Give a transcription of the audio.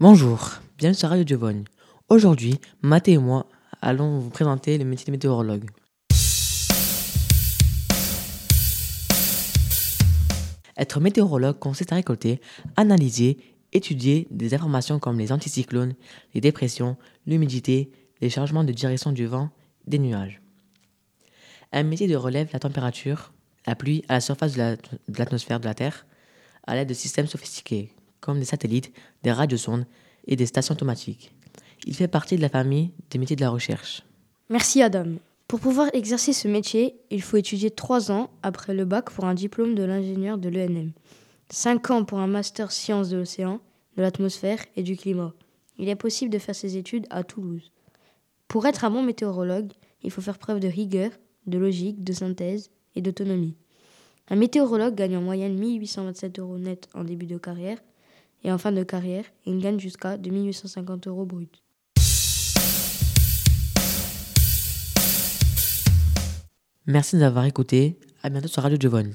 Bonjour, bienvenue sur Radio Giovanni. Aujourd'hui, Mathé et moi allons vous présenter le métier de météorologue. Être météorologue consiste à récolter, analyser, étudier des informations comme les anticyclones, les dépressions, l'humidité, les changements de direction du vent, des nuages. Un métier de relève la température, la pluie à la surface de l'atmosphère de la Terre à l'aide de systèmes sophistiqués comme des satellites, des radiosondes et des stations automatiques. Il fait partie de la famille des métiers de la recherche. Merci Adam. Pour pouvoir exercer ce métier, il faut étudier trois ans après le bac pour un diplôme de l'ingénieur de l'ENM, cinq ans pour un master sciences de l'océan, de l'atmosphère et du climat. Il est possible de faire ces études à Toulouse. Pour être un bon météorologue, il faut faire preuve de rigueur, de logique, de synthèse et d'autonomie. Un météorologue gagne en moyenne 1827 euros net en début de carrière et en fin de carrière, il gagne jusqu'à 2850 euros brut. Merci d'avoir écouté. À bientôt sur Radio Giovanni.